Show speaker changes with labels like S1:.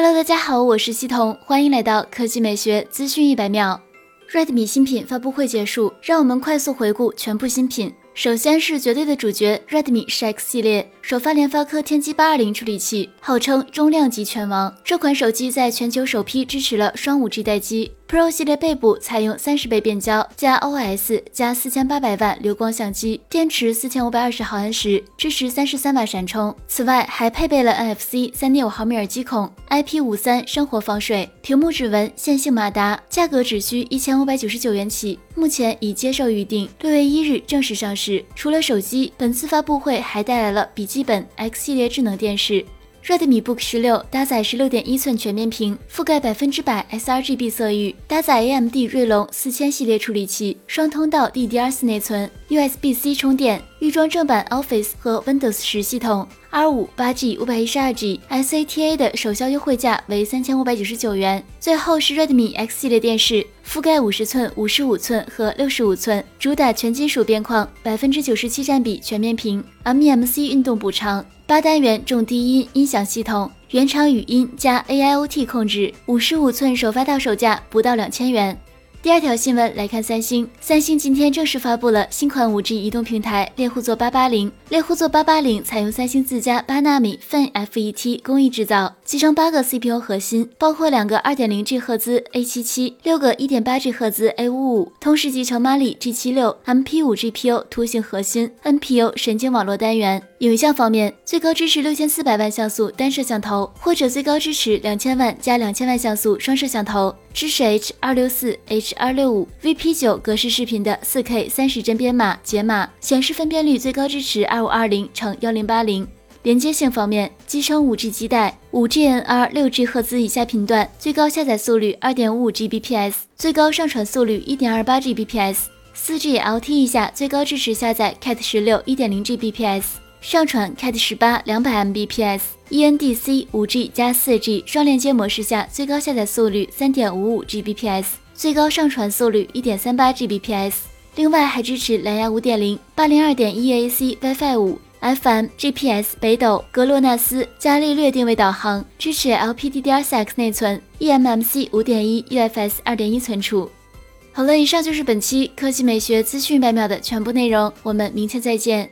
S1: Hello，大家好，我是西彤，欢迎来到科技美学资讯一百秒。Redmi 新品发布会结束，让我们快速回顾全部新品。首先是绝对的主角 Redmi 10X 系列，首发联发科天玑八二零处理器，号称中量级拳王。这款手机在全球首批支持了双五 G 待机。Pro 系列背部采用三十倍变焦加 OS 加四千八百万流光相机，电池四千五百二十毫安时，支持三十三瓦闪充。此外还配备了 NFC 三点五毫米耳机孔，IP 五三生活防水，屏幕指纹线性马达，价格只需一千五百九十九元起，目前已接受预定，六月一日正式上市。除了手机，本次发布会还带来了笔记本 X 系列智能电视。Redmi Book 十六搭载十六点一寸全面屏，覆盖百分之百 sRGB 色域，搭载 AMD 锐龙四千系列处理器，双通道 DDR4 内存，USB-C 充电，预装正版 Office 和 Windows 十系统。R 五八 G 五百一十二 G SATA 的首销优惠价为三千五百九十九元。最后是 Redmi X 系列电视，覆盖五十寸、五十五寸和六十五寸，主打全金属边框，百分之九十七占比全面屏，MEMC 运动补偿。八单元重低音音响系统，原厂语音加 AIoT 控制，五十五寸首发到手价不到两千元。第二条新闻来看，三星。三星今天正式发布了新款 5G 移动平台猎户座880。猎户座880采用三星自家八纳米 FinFET 工艺制造，集成八个 CPU 核心，包括两个 2.0G 赫兹 A77，六个 1.8G 赫兹 A55，同时集成 Mali G76 MP5 GPU 图形核心，NPU 神经网络单元。影像方面，最高支持六千四百万像素单摄像头，或者最高支持两千万加两千万像素双摄像头，支持 H 二六四、H 二六五、VP 九格式视频的四 K 三十帧编码解码，显示分辨率最高支持二五二零乘幺零八零。连接性方面，集成五 G 基带，五 GNR 六 G 赫兹以下频段，最高下载速率二点五五 Gbps，最高上传速率一点二八 Gbps，四 G LTE 以下最高支持下载 Cat 十六一点零 Gbps。上传 Cat 十八两百 Mbps，eNDC 五 G 加四 G 双连接模式下，最高下载速率三点五五 Gbps，最高上传速率一点三八 Gbps。另外还支持蓝牙五点零、八零二点一 AC、WiFi 五、FM、GPS、北斗、格洛纳斯、伽利略定位导航，支持 LPDDR4X 内存、eMMC 五点一、UFS 二点一存储。好了，以上就是本期科技美学资讯百秒的全部内容，我们明天再见。